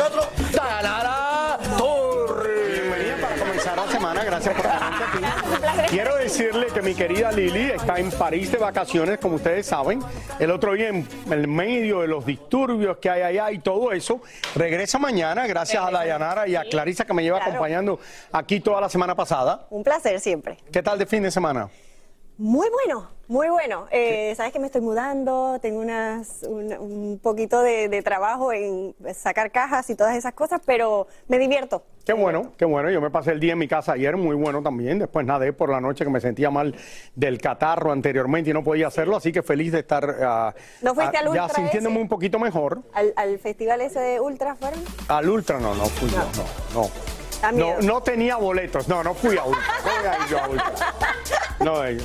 Nosotros? Tarara Torre. Bienvenida para comenzar la semana, gracias por estar aquí. Quiero decirle que mi querida Lili está en París de vacaciones, como ustedes saben. El otro día, en el medio de los disturbios que hay allá y todo eso, regresa mañana, gracias a Dayanara y a Clarisa que me lleva Claro. acompañando aquí toda la semana pasada. Un placer siempre. ¿Qué tal de fin de semana? Muy bueno, muy bueno. Eh, Sabes que me estoy mudando, tengo unas, un, un poquito de, de trabajo en sacar cajas y todas esas cosas, pero me divierto. Qué bueno, qué bueno. Yo me pasé el día en mi casa ayer, muy bueno también. Después nadé por la noche que me sentía mal del catarro anteriormente y no podía hacerlo, así que feliz de estar ah, ¿No fuiste ah, al ya ultra sintiéndome ese? un poquito mejor. Al, al festival ese de Ultra fueron. Al Ultra no, no fui yo, no, no. No, no tenía boletos, no, no fui a Ultra. ¿Cómo voy a ir yo a Ultra? No, eh,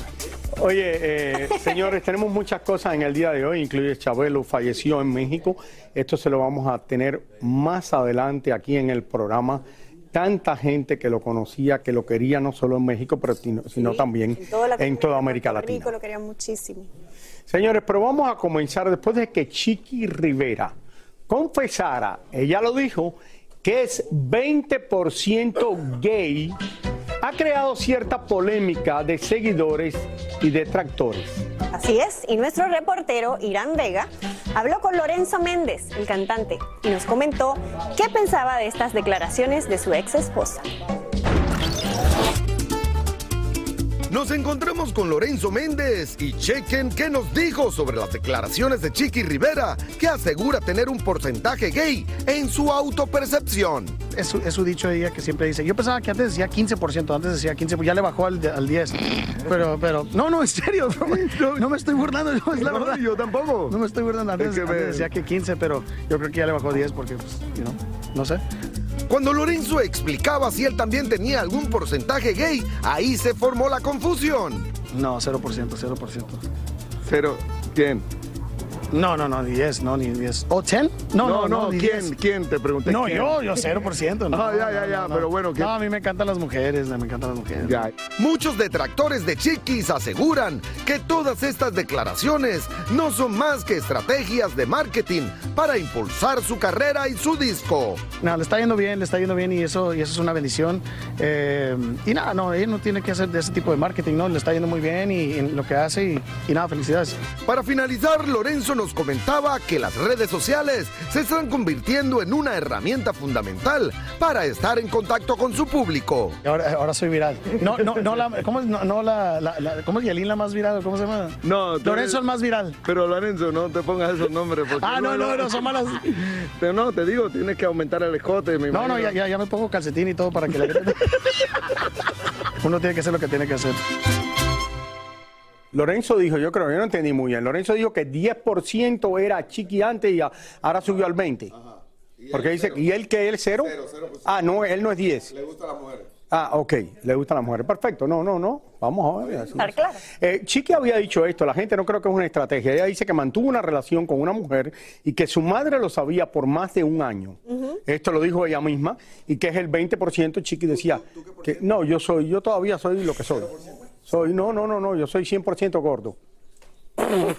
Oye, eh, señores, tenemos muchas cosas en el día de hoy, incluye Chabelo falleció en México. Esto se lo vamos a tener más adelante aquí en el programa. Tanta gente que lo conocía, que lo quería no solo en México, pero sino, sino también En toda, la en toda América Latina. Rico lo querían muchísimo. Señores, pero vamos a comenzar después de que Chiqui Rivera confesara, ella lo dijo, que es 20% gay, ha creado cierta polémica de seguidores y detractores. Así es, y nuestro reportero Irán Vega habló con Lorenzo Méndez, el cantante, y nos comentó qué pensaba de estas declaraciones de su ex esposa. Nos encontramos con Lorenzo Méndez y chequen qué nos dijo sobre las declaraciones de Chiqui Rivera, que asegura tener un porcentaje gay en su autopercepción. Es su, es su dicho de ella que siempre dice, yo pensaba que antes decía 15%, antes decía 15%, ya le bajó al, de- al 10%. Pero, pero, no, no, en serio, no, no me estoy burlando, no, es la No, verdad. yo tampoco. No me estoy burlando, antes, Es que antes me- decía que 15, pero yo creo que ya le bajó 10 porque, pues, you know, no sé. Cuando Lorenzo explicaba si él también tenía algún porcentaje gay, ahí se formó la confusión. No, 0%, 0%. Pero, ¿quién? No, no, no, ni 10, no, ni 10. ¿O 10? No, no, no, ni ¿quién? 10. ¿Quién? Te pregunté. No, quién. yo, yo 0%. No, Ah, ya, ya, no, ya, no, no. pero bueno, ¿qué? No, a mí me encantan las mujeres, me encantan las mujeres. Ya. Muchos detractores de Chiquis aseguran que todas estas declaraciones no son más que estrategias de marketing para impulsar su carrera y su disco. No, le está yendo bien, le está yendo bien y eso, y eso es una bendición. Eh, y nada, no, ella no tiene que hacer de ese tipo de marketing, ¿no? Le está yendo muy bien y, en lo que hace y, y nada, felicidades. Para finalizar, Lorenzo nos comentaba que las redes sociales se están convirtiendo en una herramienta fundamental para estar en contacto con su público. Ahora, ahora soy viral. No, no, no, la, ¿cómo es, no, no la, la, la- ¿cómo es Yelín la más viral? ¿Cómo se llama? No, Lorenzo el más viral. Pero Lorenzo, no te pongas esos nombres. Porque Ah, no, no, no, son malas. Pero no, te digo, tienes que aumentar el escote. Me No, no, ya, ya, ya me pongo calcetín y todo para que le Uno tiene que hacer lo que tiene que hacer. Lorenzo dijo, yo creo, yo no entendí muy bien. Lorenzo dijo que 10% era chiqui antes y a- ahora subió al 20. Porque dice, ¿y él que él cero? Ah, no, él no es 10. Le gustan las mujeres. Ah, ok, le gustan las mujeres. Perfecto, no, no, no. Vamos a ver. así. Estar claro. Eh, Chiqui había dicho esto, la gente no creo que es una estrategia. Ella dice que mantuvo una relación con una mujer y que su madre lo sabía por más de un año. Esto lo dijo ella misma y que es el 20%. Chiqui decía que no, yo soy, yo todavía soy lo que soy. Soy, no, no, no, no, yo soy 100% gordo.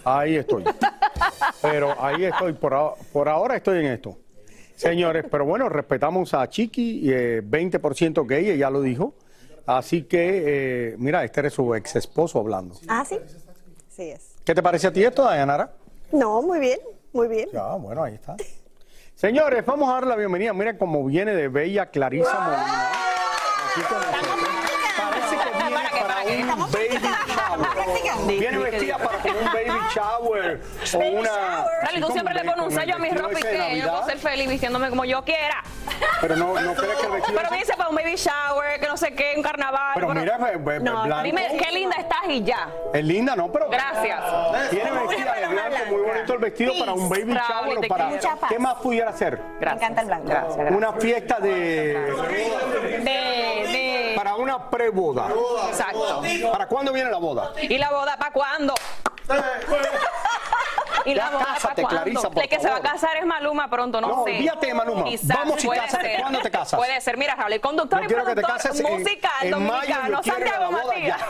Ahí estoy. Pero ahí estoy, por, ahora- por ahora estoy en esto. Señores, pero bueno, respetamos a Chiqui, eh, 20% gay, ella lo dijo. Así que, eh, mira, este era su ex esposo hablando. Ah, sí. Sí es. ¿Qué te parece a ti esto, Dayanara? No, muy bien, muy bien. Ya, bueno, ahí está. Señores, vamos a dar la bienvenida. Miren cómo viene de Bella Clarisa Molina. Así como un baby shower. Viene vestida para como un baby shower o una... Dale, tú siempre le pones un sello a mi ropa y que yo puedo ser feliz vistiéndome como yo quiera. Pero no, no crees que el vestido Pero me dice para un baby shower, que no sé qué, un carnaval. Pero mira, be- no, blanco. dime qué linda estás y ya. Es linda, ¿no? Pero Gracias. Tiene vestida de blanco, muy bonito el vestido para un baby shower o para... ¿Qué más pudiera ser? Me encanta el blanco. Una fiesta de... Para una preboda. Exacto. ¿Para cuándo viene la boda? ¿Y la boda para cuándo? ¿Y la Ya boda cásate, cuándo? Clarisa, por El que se va a casar es Maluma pronto, no, No, sé. olvídate de Maluma. Quizás, Vamos y cásate. ser. ¿Cuándo te casas? Puede ser. Mira, Raúl, el conductor y quiero que te productor cases en- musical en mayo, dominicano, Santiago la Matías.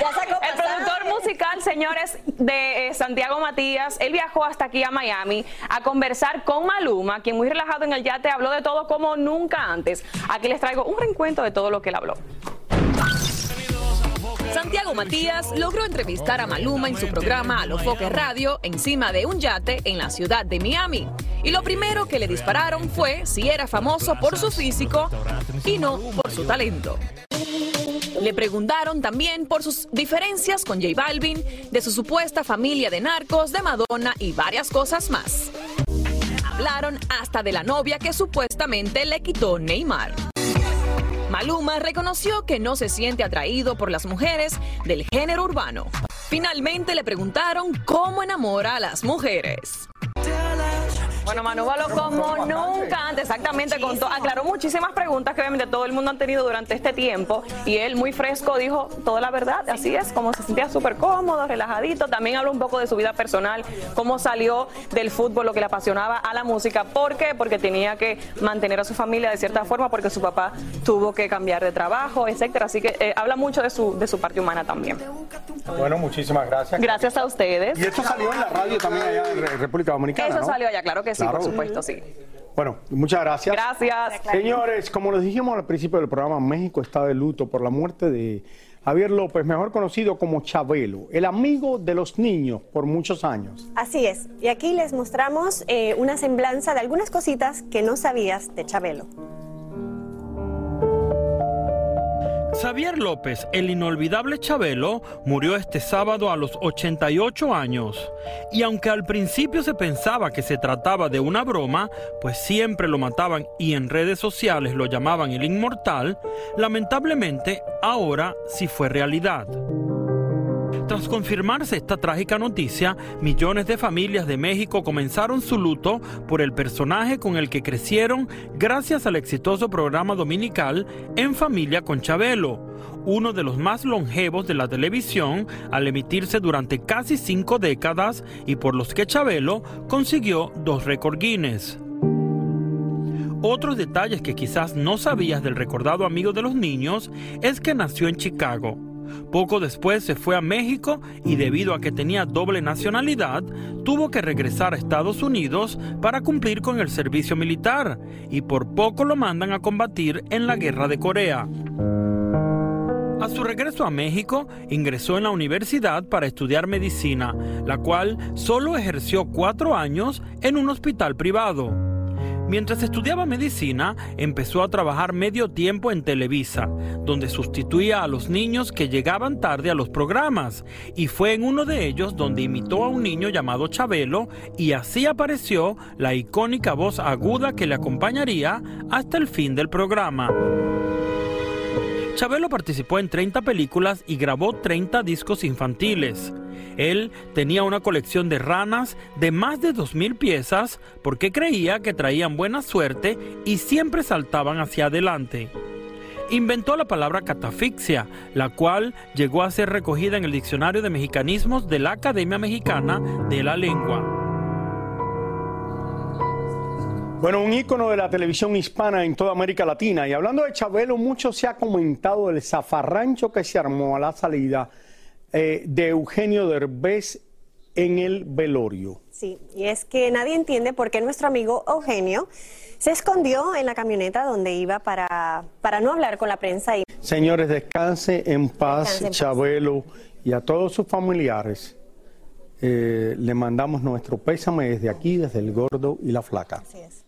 Ya sacó El productor musical, señores, de eh, Santiago Matías, él viajó hasta aquí a Miami a conversar con Maluma, quien muy relajado en el yate habló de todo como nunca antes. Aquí les traigo un reencuentro de todo lo que él habló. Santiago Matías logró entrevistar a Maluma en su programa Alofoque Radio encima de un yate en la ciudad de Miami. Y lo primero que le dispararon fue si era famoso por su físico y no por su talento. Le preguntaron también por sus diferencias con J Balvin, de su supuesta familia de narcos, de Madonna y varias cosas más. Hablaron hasta de la novia que supuestamente le quitó Neymar. Maluma reconoció que no se siente atraído por las mujeres del género urbano. Finalmente le preguntaron cómo enamora a las mujeres. Bueno, Manu como nunca antes, exactamente, contó, aclaró muchísimas preguntas que obviamente todo el mundo han tenido durante este tiempo y él muy fresco dijo toda la verdad, así es, como se sentía súper cómodo, relajadito, también habló un poco de su vida personal, cómo salió del fútbol, lo que le apasionaba a la música, ¿por qué? Porque tenía que mantener a su familia de cierta forma, porque su papá tuvo que cambiar de trabajo, etcétera, así que eh, habla mucho de su, de su parte humana también. Bueno, muchísimas gracias. Gracias a ustedes. Y esto salió en la radio también allá en Re- República Dominicana, Eso ¿no? salió allá, claro que sí, Claro. por supuesto, sí. Bueno, muchas gracias. Gracias. Señores, como les dijimos al principio del programa, México está de luto por la muerte de Javier López, mejor conocido como Chabelo, el amigo de los niños por muchos años. Así es. Y aquí les mostramos eh, una semblanza de algunas cositas que no sabías de Chabelo. Xavier López, el inolvidable Chabelo, murió este sábado a los 88 años. Y aunque al principio se pensaba que se trataba de una broma, pues siempre lo mataban y en redes sociales lo llamaban el inmortal, lamentablemente ahora sí fue realidad. Tras confirmarse esta trágica noticia, millones de familias de México comenzaron su luto por el personaje con el que crecieron gracias al exitoso programa dominical En Familia con Chabelo, uno de los más longevos de la televisión al emitirse durante casi cinco décadas y por los que Chabelo consiguió dos récord Guinness. Otros detalles que quizás no sabías del recordado amigo de los niños es que nació en Chicago. Poco después se fue a México y debido a que tenía doble nacionalidad, tuvo que regresar a Estados Unidos para cumplir con el servicio militar y por poco lo mandan a combatir en la guerra de Corea. A su regreso a México, ingresó en la universidad para estudiar medicina, la cual solo ejerció cuatro años en un hospital privado. Mientras estudiaba medicina, empezó a trabajar medio tiempo en Televisa, donde sustituía a los niños que llegaban tarde a los programas, y fue en uno de ellos donde imitó a un niño llamado Chabelo, y así apareció la icónica voz aguda que le acompañaría hasta el fin del programa. Chabelo participó en 30 películas y grabó 30 discos infantiles. Él tenía una colección de ranas de más de 2.000 piezas porque creía que traían buena suerte y siempre saltaban hacia adelante. Inventó la palabra catafixia, la cual llegó a ser recogida en el Diccionario de Mexicanismos de la Academia Mexicana de la Lengua. Bueno, un ícono de la televisión hispana en toda América Latina. Y hablando de Chabelo, mucho se ha comentado del zafarrancho que se armó a la salida eh, de Eugenio Derbez en el velorio. Sí, y es que nadie entiende por qué nuestro amigo Eugenio se escondió en la camioneta donde iba para, para no hablar con la prensa. Y... Señores, descanse en paz, descanse en Chabelo, paz. y a todos sus familiares. Eh, le mandamos nuestro pésame desde aquí, desde el gordo y la flaca. Así es.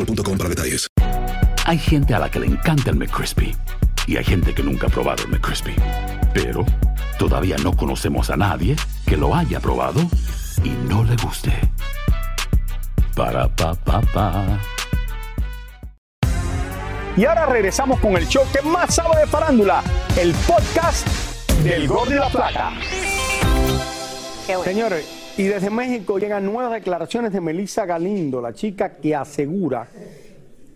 boostmobile.com para detalles. Hay gente a la que le encanta el McCrispy y hay gente que nunca ha probado el McCrispy. Pero todavía no conocemos a nadie que lo haya probado y no le guste. Para pa pa pa. Y ahora regresamos con el show que más sabe de farándula, el podcast del Gordo y la Plata. Bueno. Señores, y desde México llegan nuevas declaraciones de Melissa Galindo, la chica que asegura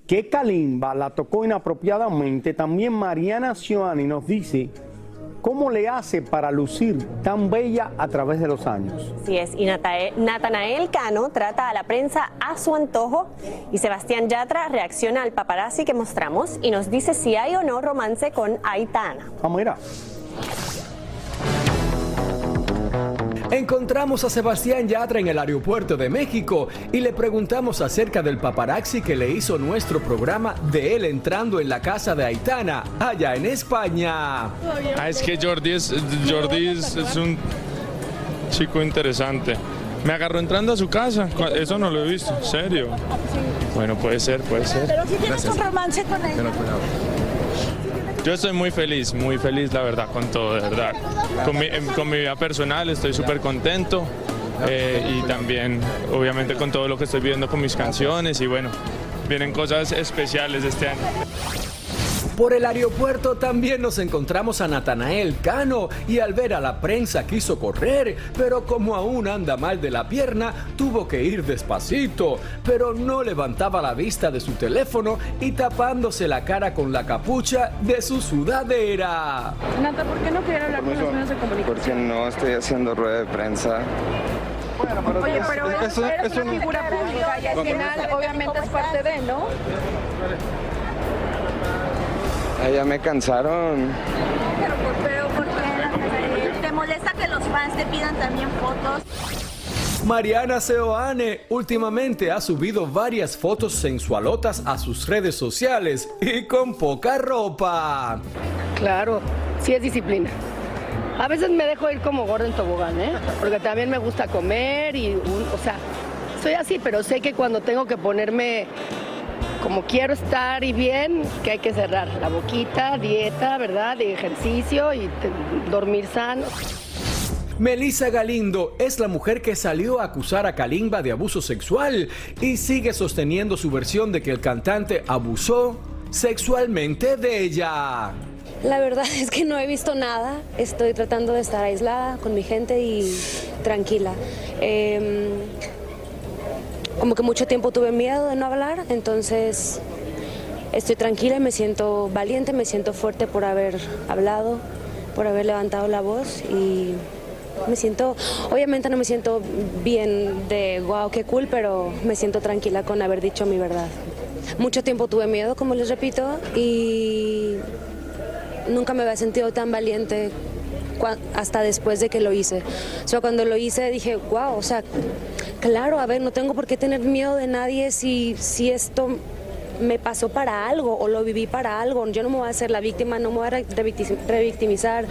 que Kalimba la tocó inapropiadamente. También Mariana Cioani nos dice cómo le hace para lucir tan bella a través de los años. Así es, y Natanael Cano trata a la prensa a su antojo y Sebastián Yatra reacciona al paparazzi que mostramos y nos dice si hay o no romance con Aitana. Vamos a ir a. Encontramos a Sebastián Yatra en el aeropuerto de México y le preguntamos acerca del paparazzi que le hizo nuestro programa de él entrando en la casa de Aitana, allá en España. Ah, es que Jordi es, Jordi es, es un chico interesante. Me agarró entrando a su casa, eso no lo he visto, serio. Bueno, puede ser, puede ser. Pero si tienes un romance con él. Yo estoy muy feliz, muy feliz la verdad con todo, de verdad. Con mi, mi vida personal estoy súper contento eh, y también obviamente con todo lo que estoy viviendo con mis canciones y bueno, vienen cosas especiales este año. Por el aeropuerto también nos encontramos a Natanael Cano y al ver a la prensa quiso correr, pero como aún anda mal de la pierna, tuvo que ir despacito, pero no levantaba la vista de su teléfono y tapándose la cara con la capucha de su sudadera. Nata, ¿por qué no quiere hablar con los medios de comunicación? Porque no estoy haciendo rueda de prensa. Oye, pero es, eres una figura pública y al final obviamente es parte de, ¿no? Ah, ya me cansaron. Pero, pero ¿por qué? ¿Te molesta que los fans te pidan también fotos? Mariana Seoane últimamente ha subido varias fotos sensualotas a sus redes sociales y con poca ropa. Claro, sí es disciplina. A veces me dejo ir como gordo en tobogán, ¿eh? Porque también me gusta comer y, un, o sea, soy así, pero sé que cuando tengo que ponerme como quiero estar y bien, que hay que cerrar la boquita, dieta, ¿verdad? De ejercicio y dormir sano. Melissa Galindo es la mujer que salió a acusar a Kalimba de abuso sexual y sigue sosteniendo su versión de que el cantante abusó sexualmente de ella. La verdad es que no he visto nada. Estoy tratando de estar aislada con mi gente y tranquila. Em, como que mucho tiempo tuve miedo de no hablar, entonces estoy tranquila y me siento valiente, me siento fuerte por haber hablado, por haber levantado la voz y me siento, obviamente no me siento bien de wow, qué cool, pero me siento tranquila con haber dicho mi verdad. Mucho tiempo tuve miedo, como les repito, y nunca me había sentido tan valiente hasta después de que lo hice. O sea, cuando lo hice dije, wow, o sea, claro, a ver, no tengo por qué tener miedo de nadie si, si esto me pasó para algo o lo viví para algo. Yo no me voy a hacer la víctima, no me voy a revicti- revictimizar.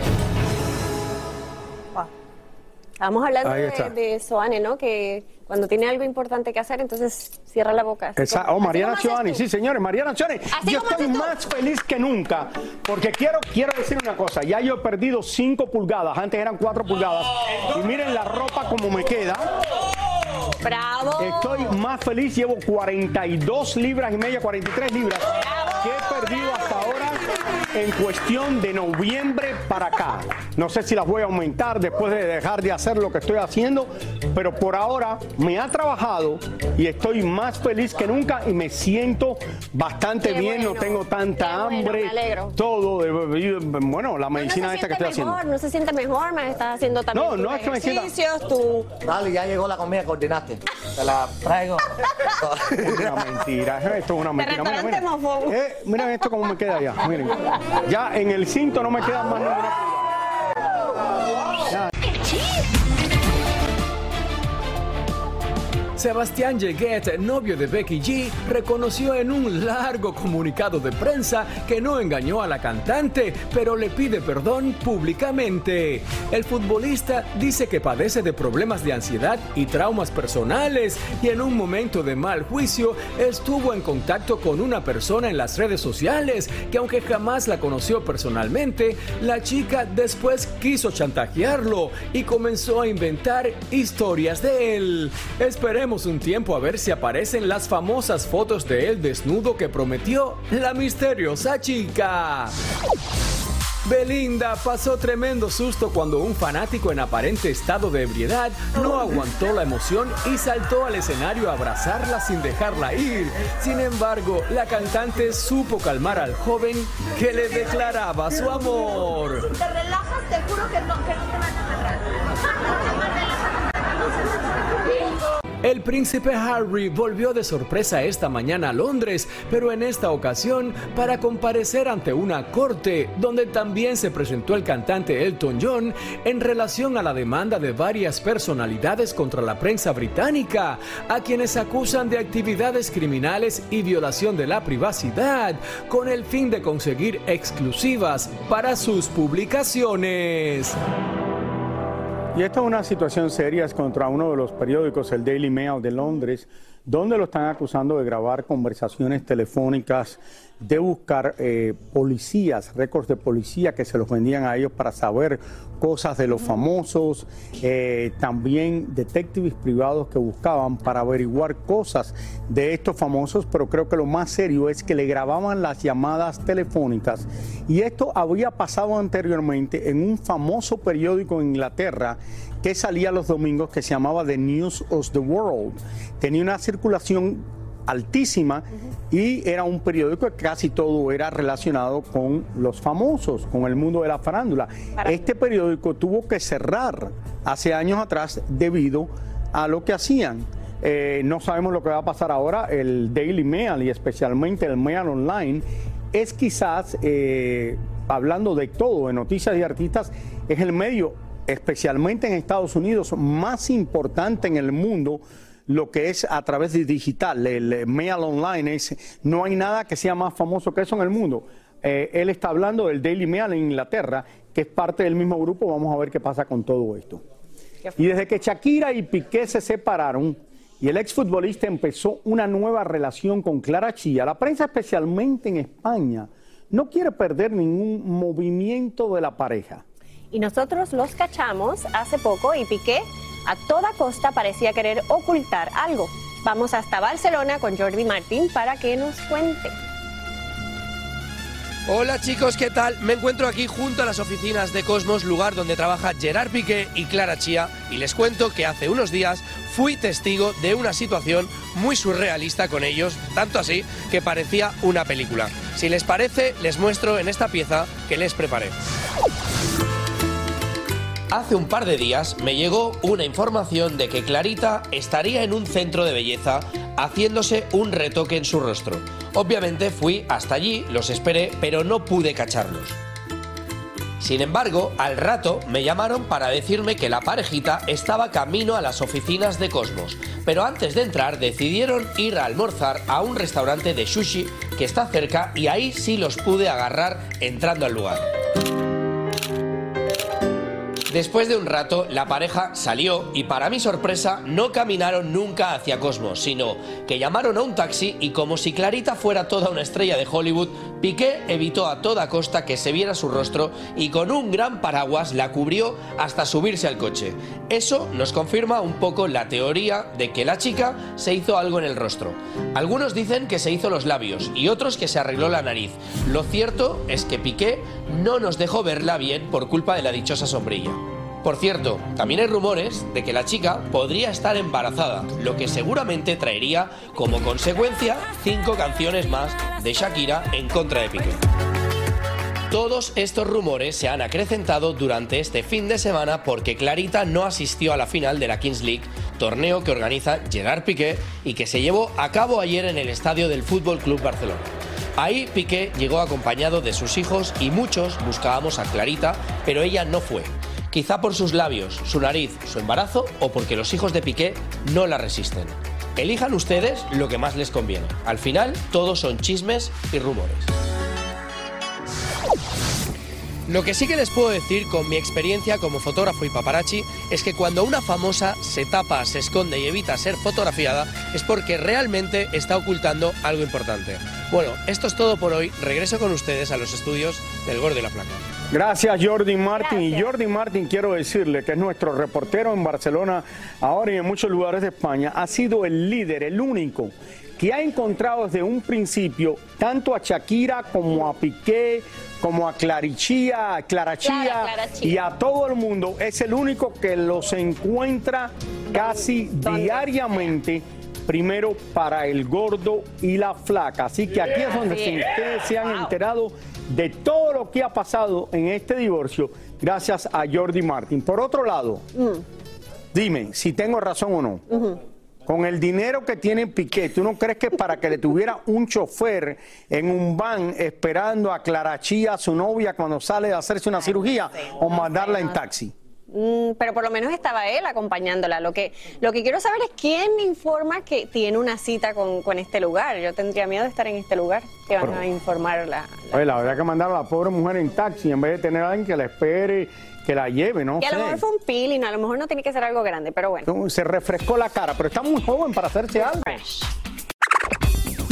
Estábamos hablando de, de Soane, ¿no? Que cuando tiene algo importante que hacer, entonces cierra la boca. Como- oh, Mariana tú. sí, señores, Mariana. Así Yo estoy más feliz que nunca porque quiero, quiero decir una cosa. Ya yo he perdido 5 pulgadas, antes eran 4 pulgadas. Y miren la ropa como me queda. ¡Bravo! Estoy más feliz, llevo 42 libras y media, 43 libras que he perdido hasta ahora en cuestión de noviembre para acá. No sé si las voy a aumentar después de dejar de hacer lo que estoy haciendo, pero por ahora me ha trabajado y estoy más feliz que nunca y me siento bastante Qué bien, no tengo tanta qué bueno, hambre, me alegro. todo, de- bueno, la medicina esta que estoy haciendo. mejor, no se siente mejor, me estás haciendo también No, no es que me sienta- ejercicios, tu... Dale, ya llegó la comida que ordenaste. Te la traigo. Una mentira, esto es una mentira. Mira, mira. Eh, miren esto como me queda ya. Miren. Ya en el cinto no me queda más Sebastián Yeguet, novio de Becky G, reconoció en un largo comunicado de prensa que no engañó a la cantante, pero le pide perdón públicamente. El futbolista dice que padece de problemas de ansiedad y traumas personales y en un momento de mal juicio estuvo en contacto con una persona en las redes sociales que aunque jamás la conoció personalmente, la chica después quiso chantajearlo y comenzó a inventar historias de él. Esperemos un tiempo a ver si aparecen las famosas fotos de él desnudo que prometió la misteriosa chica. Belinda pasó tremendo susto cuando un fanático en aparente estado de ebriedad no aguantó la emoción y saltó al escenario a abrazarla sin dejarla ir. Sin embargo, la cantante supo calmar al joven que le declaraba su amor. te relajas, te juro que no, que no te van a El príncipe Harry volvió de sorpresa esta mañana a Londres, pero en esta ocasión para comparecer ante una corte donde también se presentó el cantante Elton John en relación a la demanda de varias personalidades contra la prensa británica, a quienes acusan de actividades criminales y violación de la privacidad, con el fin de conseguir exclusivas para sus publicaciones. Y esta es una situación seria contra uno de los periódicos, el Daily Mail de Londres, donde lo están acusando de grabar conversaciones telefónicas, de buscar eh, policías, récords de policía que se los vendían a ellos para saber cosas de los famosos, eh, también detectives privados que buscaban para averiguar cosas de estos famosos, pero creo que lo más serio es que le grababan las llamadas telefónicas. Y esto había pasado anteriormente en un famoso periódico en Inglaterra que salía los domingos que se llamaba The News of the World. Tenía una circulación altísima y era un periódico que casi todo era relacionado con los famosos, con el mundo de la farándula. Este periódico tuvo que cerrar hace años atrás debido a lo que hacían. Eh, no sabemos lo que va a pasar ahora. El Daily Mail y especialmente el Mail Online es quizás, eh, hablando de todo, de noticias y artistas, es el medio, especialmente en Estados Unidos, más importante en el mundo lo que es a través de digital, el eh, mail online, es, no hay nada que sea más famoso que eso en el mundo. Eh, él está hablando del Daily Mail en Inglaterra, que es parte del mismo grupo, vamos a ver qué pasa con todo esto. Y desde que Shakira y Piqué se separaron y el exfutbolista empezó una nueva relación con Clara Chía, la prensa especialmente en España no quiere perder ningún movimiento de la pareja. Y nosotros los cachamos hace poco y Piqué a toda costa parecía querer ocultar algo. Vamos hasta Barcelona con Jordi Martín para que nos cuente. Hola chicos, ¿qué tal? Me encuentro aquí junto a las oficinas de Cosmos, lugar donde trabaja Gerard Piqué y Clara Chía, y les cuento que hace unos días fui testigo de una situación muy surrealista con ellos, tanto así que parecía una película. Si les parece, les muestro en esta pieza que les preparé. Hace un par de días me llegó una información de que Clarita estaría en un centro de belleza haciéndose un retoque en su rostro. Obviamente fui hasta allí, los esperé, pero no pude cacharlos. Sin embargo, al rato me llamaron para decirme que la parejita estaba camino a las oficinas de Cosmos, pero antes de entrar decidieron ir a almorzar a un restaurante de sushi que está cerca y ahí sí los pude agarrar entrando al lugar. Después de un rato, la pareja salió y para mi sorpresa no caminaron nunca hacia Cosmos, sino que llamaron a un taxi y como si Clarita fuera toda una estrella de Hollywood, Piqué evitó a toda costa que se viera su rostro y con un gran paraguas la cubrió hasta subirse al coche. Eso nos confirma un poco la teoría de que la chica se hizo algo en el rostro. Algunos dicen que se hizo los labios y otros que se arregló la nariz. Lo cierto es que Piqué no nos dejó verla bien por culpa de la dichosa sombrilla. Por cierto, también hay rumores de que la chica podría estar embarazada, lo que seguramente traería como consecuencia cinco canciones más de Shakira en contra de Piqué. Todos estos rumores se han acrecentado durante este fin de semana porque Clarita no asistió a la final de la Kings League, torneo que organiza Gerard Piqué y que se llevó a cabo ayer en el estadio del Fútbol Club Barcelona. Ahí Piqué llegó acompañado de sus hijos y muchos buscábamos a Clarita, pero ella no fue. Quizá por sus labios, su nariz, su embarazo o porque los hijos de Piqué no la resisten. Elijan ustedes lo que más les conviene. Al final, todos son chismes y rumores. Lo que sí que les puedo decir con mi experiencia como fotógrafo y paparazzi es que cuando una famosa se tapa, se esconde y evita ser fotografiada es porque realmente está ocultando algo importante. Bueno, esto es todo por hoy. Regreso con ustedes a los estudios del Gordo y la Flaca. Gracias Jordi Martin. Y Jordi Martin quiero decirle que es nuestro reportero en Barcelona, ahora y en muchos lugares de España, ha sido el líder, el único que ha encontrado desde un principio tanto a Shakira como a Piqué, como a Clarichía, a Clarachía Clara, Clarachía. y a todo el mundo. Es el único que los encuentra casi diariamente. Primero para el gordo y la flaca. Así que aquí es donde Sí. ustedes se han enterado de todo lo que ha pasado en este divorcio gracias a Jordi Martin. Por otro lado, dime si tengo razón o no. Con el dinero que tiene Piqué, ¿tú no crees que para que le tuviera un chofer en un van esperando a Clarachía, su novia, cuando sale de hacerse una cirugía, o mandarla en taxi? Mm, pero por lo menos estaba él acompañándola. Lo que, lo que quiero saber es quién informa que tiene una cita con, con este lugar. Yo tendría miedo de estar en este lugar que van Pero- a informar la, Oye, la verdad que mandar a la pobre mujer en taxi en vez de tener a alguien que la espere, que la lleve, ¿no? que a lo mejor fue un peeling, a lo mejor no tiene que ser algo grande, pero bueno. Se refrescó la cara, pero está muy joven para hacerse algo.